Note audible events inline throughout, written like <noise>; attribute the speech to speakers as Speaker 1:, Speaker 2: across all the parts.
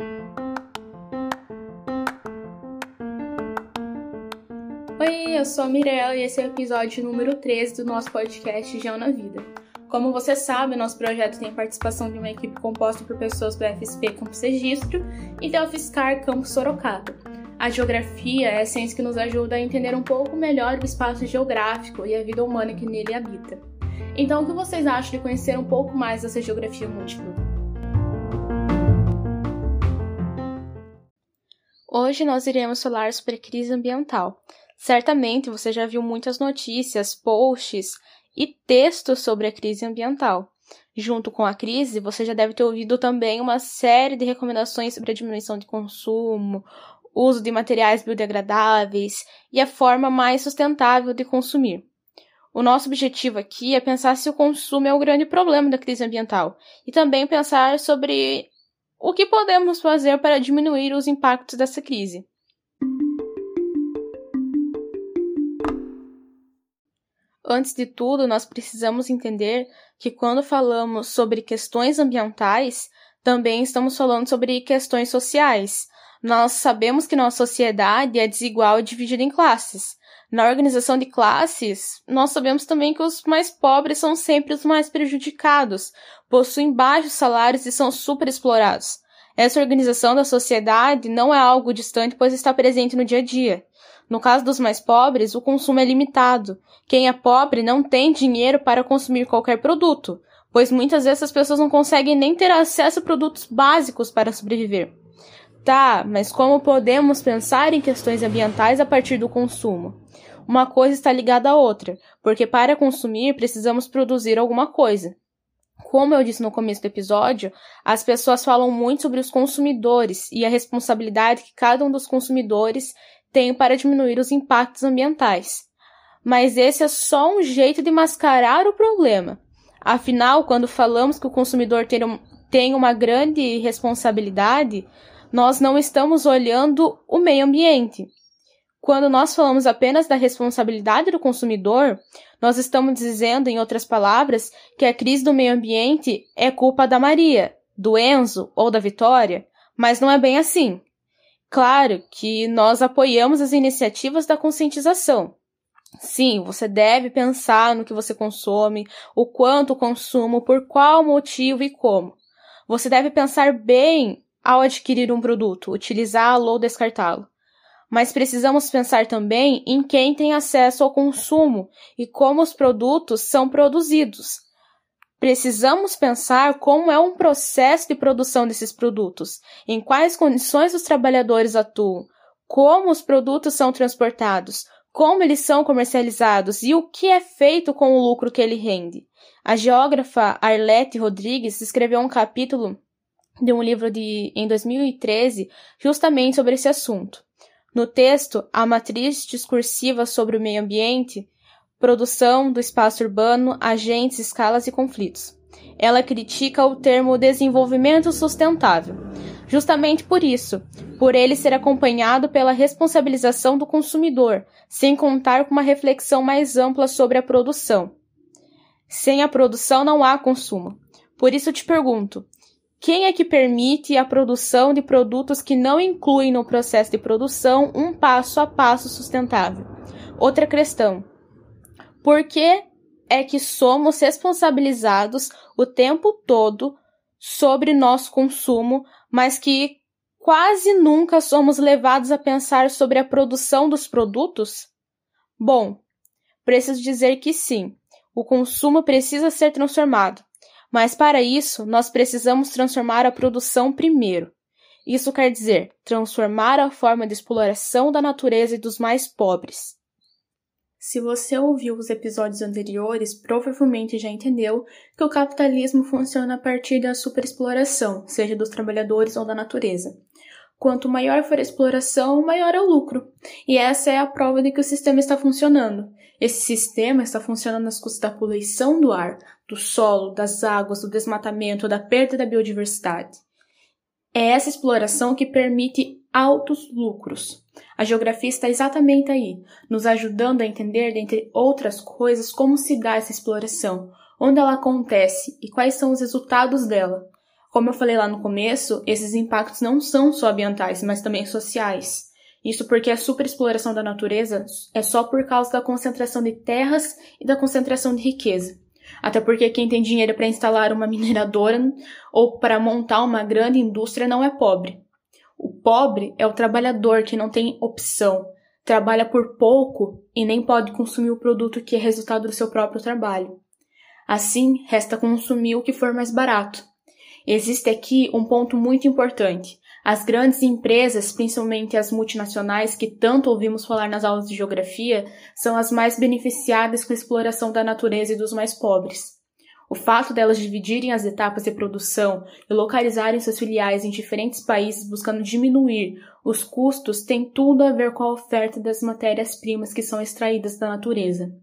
Speaker 1: Oi, eu sou a Mirella e esse é o episódio número 13 do nosso podcast Geo na Vida. Como você sabe, nosso projeto tem participação de uma equipe composta por pessoas do FSP Campus Registro e da UFSCar Campus Sorocaba. A geografia é a ciência que nos ajuda a entender um pouco melhor o espaço geográfico e a vida humana que nele habita. Então, o que vocês acham de conhecer um pouco mais dessa geografia múltipla? Hoje nós iremos falar sobre a crise ambiental. Certamente você já viu muitas notícias, posts e textos sobre a crise ambiental. Junto com a crise, você já deve ter ouvido também uma série de recomendações sobre a diminuição de consumo, uso de materiais biodegradáveis e a forma mais sustentável de consumir. O nosso objetivo aqui é pensar se o consumo é o grande problema da crise ambiental e também pensar sobre o que podemos fazer para diminuir os impactos dessa crise. Antes de tudo, nós precisamos entender que quando falamos sobre questões ambientais, também estamos falando sobre questões sociais. Nós sabemos que nossa sociedade é desigual e dividida em classes. Na organização de classes, nós sabemos também que os mais pobres são sempre os mais prejudicados, possuem baixos salários e são superexplorados. Essa organização da sociedade não é algo distante, pois está presente no dia a dia. No caso dos mais pobres, o consumo é limitado. Quem é pobre não tem dinheiro para consumir qualquer produto, pois muitas vezes as pessoas não conseguem nem ter acesso a produtos básicos para sobreviver. Tá, mas como podemos pensar em questões ambientais a partir do consumo? Uma coisa está ligada à outra, porque para consumir precisamos produzir alguma coisa. Como eu disse no começo do episódio, as pessoas falam muito sobre os consumidores e a responsabilidade que cada um dos consumidores tem para diminuir os impactos ambientais. Mas esse é só um jeito de mascarar o problema. Afinal, quando falamos que o consumidor tem uma grande responsabilidade, nós não estamos olhando o meio ambiente. Quando nós falamos apenas da responsabilidade do consumidor, nós estamos dizendo, em outras palavras, que a crise do meio ambiente é culpa da Maria, do Enzo ou da Vitória, mas não é bem assim. Claro que nós apoiamos as iniciativas da conscientização. Sim, você deve pensar no que você consome, o quanto consumo, por qual motivo e como. Você deve pensar bem ao adquirir um produto, utilizá-lo ou descartá-lo. Mas precisamos pensar também em quem tem acesso ao consumo e como os produtos são produzidos. Precisamos pensar como é um processo de produção desses produtos, em quais condições os trabalhadores atuam, como os produtos são transportados, como eles são comercializados e o que é feito com o lucro que ele rende. A geógrafa Arlette Rodrigues escreveu um capítulo de um livro de em 2013 justamente sobre esse assunto. No texto, a matriz discursiva sobre o meio ambiente, produção do espaço urbano, agentes, escalas e conflitos. Ela critica o termo desenvolvimento sustentável, justamente por isso, por ele ser acompanhado pela responsabilização do consumidor, sem contar com uma reflexão mais ampla sobre a produção. Sem a produção não há consumo. Por isso te pergunto: quem é que permite a produção de produtos que não incluem no processo de produção um passo a passo sustentável? Outra questão: por que é que somos responsabilizados o tempo todo sobre nosso consumo, mas que quase nunca somos levados a pensar sobre a produção dos produtos? Bom, preciso dizer que sim, o consumo precisa ser transformado, mas para isso, nós precisamos transformar a produção primeiro. Isso quer dizer transformar a forma de exploração da natureza e dos mais pobres. Se você ouviu os episódios anteriores, provavelmente já entendeu que o capitalismo funciona a partir da superexploração, seja dos trabalhadores ou da natureza. Quanto maior for a exploração, maior é o lucro. E essa é a prova de que o sistema está funcionando. Esse sistema está funcionando nas custas da poluição do ar, do solo, das águas, do desmatamento, da perda da biodiversidade. É essa exploração que permite altos lucros. A geografia está exatamente aí, nos ajudando a entender, dentre outras coisas, como se dá essa exploração, onde ela acontece e quais são os resultados dela. Como eu falei lá no começo, esses impactos não são só ambientais, mas também sociais. Isso porque a superexploração da natureza é só por causa da concentração de terras e da concentração de riqueza. Até porque quem tem dinheiro para instalar uma mineradora ou para montar uma grande indústria não é pobre. O pobre é o trabalhador que não tem opção, trabalha por pouco e nem pode consumir o produto que é resultado do seu próprio trabalho. Assim, resta consumir o que for mais barato. Existe aqui um ponto muito importante. As grandes empresas, principalmente as multinacionais que tanto ouvimos falar nas aulas de geografia, são as mais beneficiadas com a exploração da natureza e dos mais pobres. O fato delas dividirem as etapas de produção e localizarem suas filiais em diferentes países buscando diminuir os custos tem tudo a ver com a oferta das matérias-primas que são extraídas da natureza.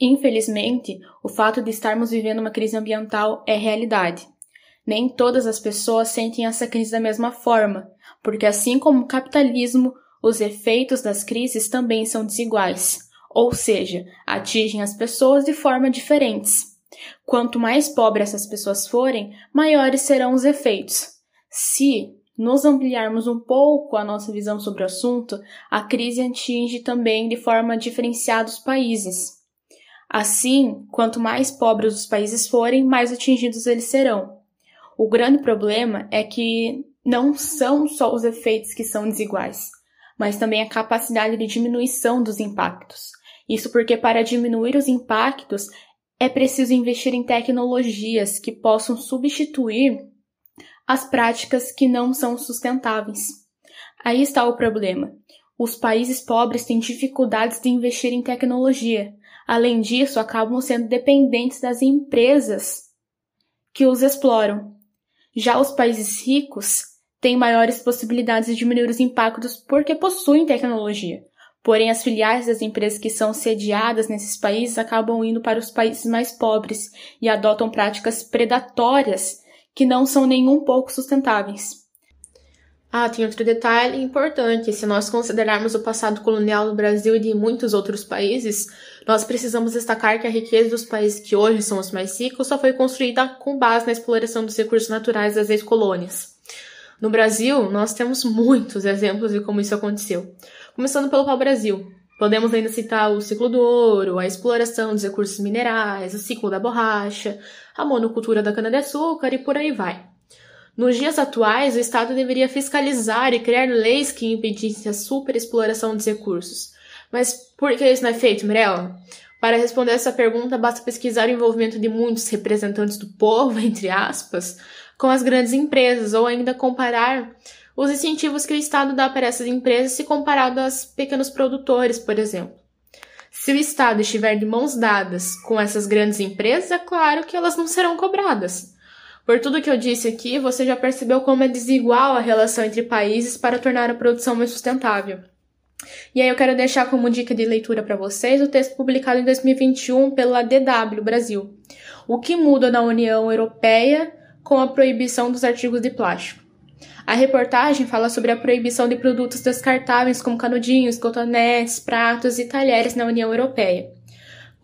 Speaker 1: Infelizmente, o fato de estarmos vivendo uma crise ambiental é realidade. Nem todas as pessoas sentem essa crise da mesma forma, porque assim como o capitalismo, os efeitos das crises também são desiguais, ou seja, atingem as pessoas de forma diferentes. Quanto mais pobres essas pessoas forem, maiores serão os efeitos. Se nos ampliarmos um pouco a nossa visão sobre o assunto, a crise atinge também de forma diferenciada os países. Assim, quanto mais pobres os países forem, mais atingidos eles serão. O grande problema é que não são só os efeitos que são desiguais, mas também a capacidade de diminuição dos impactos. Isso porque para diminuir os impactos é preciso investir em tecnologias que possam substituir as práticas que não são sustentáveis. Aí está o problema. Os países pobres têm dificuldades de investir em tecnologia. Além disso, acabam sendo dependentes das empresas que os exploram. Já os países ricos têm maiores possibilidades de diminuir os impactos porque possuem tecnologia. Porém, as filiais das empresas que são sediadas nesses países acabam indo para os países mais pobres e adotam práticas predatórias que não são nem um pouco sustentáveis.
Speaker 2: Ah, tem outro detalhe importante. Se nós considerarmos o passado colonial do Brasil e de muitos outros países, nós precisamos destacar que a riqueza dos países que hoje são os mais ricos só foi construída com base na exploração dos recursos naturais das ex-colônias. No Brasil, nós temos muitos exemplos de como isso aconteceu. Começando pelo pau-brasil. Podemos ainda citar o ciclo do ouro, a exploração dos recursos minerais, o ciclo da borracha, a monocultura da cana-de-açúcar e por aí vai. Nos dias atuais, o Estado deveria fiscalizar e criar leis que impedissem a superexploração dos recursos. Mas por que isso não é feito, Mirella? Para responder essa pergunta, basta pesquisar o envolvimento de muitos representantes do povo, <laughs> entre aspas, com as grandes empresas, ou ainda comparar os incentivos que o Estado dá para essas empresas se comparado aos pequenos produtores, por exemplo. Se o Estado estiver de mãos dadas com essas grandes empresas, é claro que elas não serão cobradas. Por tudo que eu disse aqui, você já percebeu como é desigual a relação entre países para tornar a produção mais sustentável. E aí eu quero deixar como dica de leitura para vocês o texto publicado em 2021 pela DW Brasil. O que muda na União Europeia com a proibição dos artigos de plástico? A reportagem fala sobre a proibição de produtos descartáveis como canudinhos, cotonetes, pratos e talheres na União Europeia.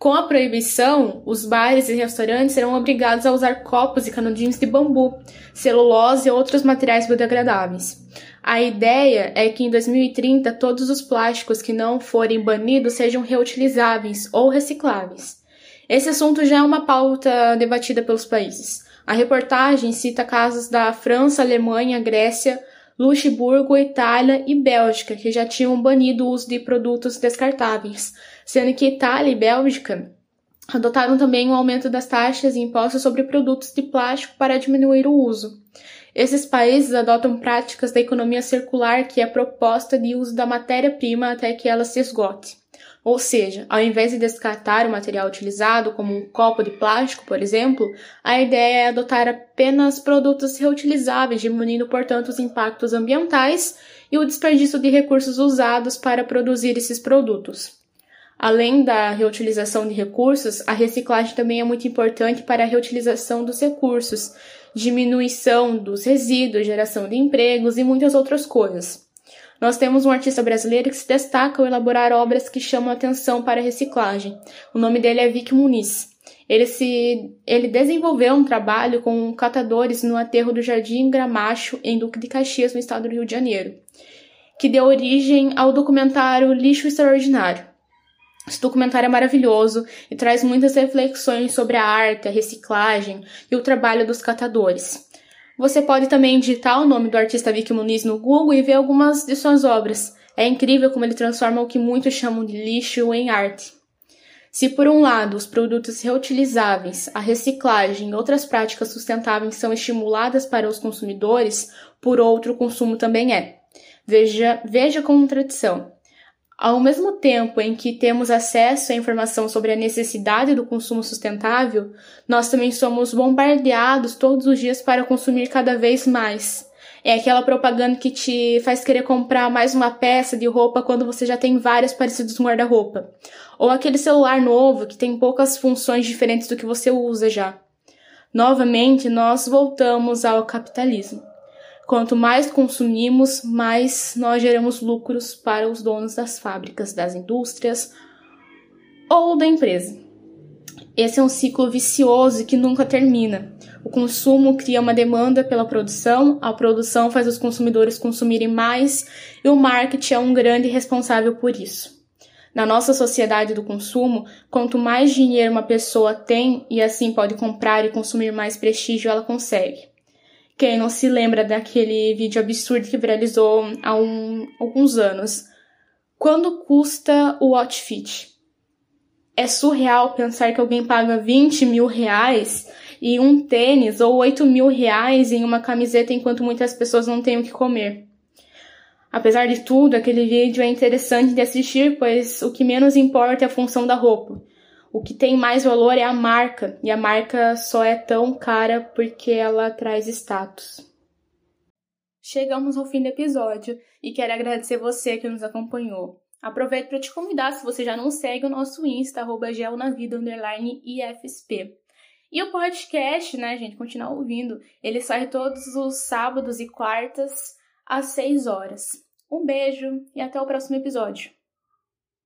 Speaker 2: Com a proibição, os bares e restaurantes serão obrigados a usar copos e canudinhos de bambu, celulose e outros materiais biodegradáveis. A ideia é que em 2030 todos os plásticos que não forem banidos sejam reutilizáveis ou recicláveis. Esse assunto já é uma pauta debatida pelos países. A reportagem cita casos da França, Alemanha, Grécia, Luxemburgo, Itália e Bélgica, que já tinham banido o uso de produtos descartáveis, sendo que Itália e Bélgica adotaram também o um aumento das taxas e impostos sobre produtos de plástico para diminuir o uso. Esses países adotam práticas da economia circular, que é a proposta de uso da matéria-prima até que ela se esgote. Ou seja, ao invés de descartar o material utilizado, como um copo de plástico, por exemplo, a ideia é adotar apenas produtos reutilizáveis, diminuindo, portanto, os impactos ambientais e o desperdício de recursos usados para produzir esses produtos. Além da reutilização de recursos, a reciclagem também é muito importante para a reutilização dos recursos, diminuição dos resíduos, geração de empregos e muitas outras coisas. Nós temos um artista brasileiro que se destaca ao elaborar obras que chamam atenção para a reciclagem. O nome dele é Vic Muniz. Ele, se, ele desenvolveu um trabalho com catadores no aterro do Jardim Gramacho, em Duque de Caxias, no estado do Rio de Janeiro, que deu origem ao documentário Lixo Extraordinário. Esse documentário é maravilhoso e traz muitas reflexões sobre a arte, a reciclagem e o trabalho dos catadores. Você pode também digitar o nome do artista Vicky Muniz no Google e ver algumas de suas obras. É incrível como ele transforma o que muitos chamam de lixo em arte. Se por um lado os produtos reutilizáveis, a reciclagem e outras práticas sustentáveis são estimuladas para os consumidores, por outro o consumo também é. Veja, veja a contradição. Ao mesmo tempo em que temos acesso à informação sobre a necessidade do consumo sustentável, nós também somos bombardeados todos os dias para consumir cada vez mais. É aquela propaganda que te faz querer comprar mais uma peça de roupa quando você já tem várias parecidas no guarda-roupa. Ou aquele celular novo que tem poucas funções diferentes do que você usa já. Novamente, nós voltamos ao capitalismo. Quanto mais consumimos, mais nós geramos lucros para os donos das fábricas, das indústrias ou da empresa. Esse é um ciclo vicioso que nunca termina. O consumo cria uma demanda pela produção, a produção faz os consumidores consumirem mais e o marketing é um grande responsável por isso. Na nossa sociedade do consumo, quanto mais dinheiro uma pessoa tem e assim pode comprar e consumir mais prestígio ela consegue. Quem não se lembra daquele vídeo absurdo que viralizou há um, alguns anos? Quando custa o outfit? É surreal pensar que alguém paga 20 mil reais e um tênis ou 8 mil reais em uma camiseta enquanto muitas pessoas não têm o que comer. Apesar de tudo, aquele vídeo é interessante de assistir, pois o que menos importa é a função da roupa. O que tem mais valor é a marca, e a marca só é tão cara porque ela traz status. Chegamos ao fim do episódio e quero agradecer você que nos acompanhou. Aproveito para te convidar, se você já não segue o nosso Insta, arroba gelnavida, underline IFSP. E o podcast, né, gente, continuar ouvindo, ele sai todos os sábados e quartas às 6 horas. Um beijo e até o próximo episódio.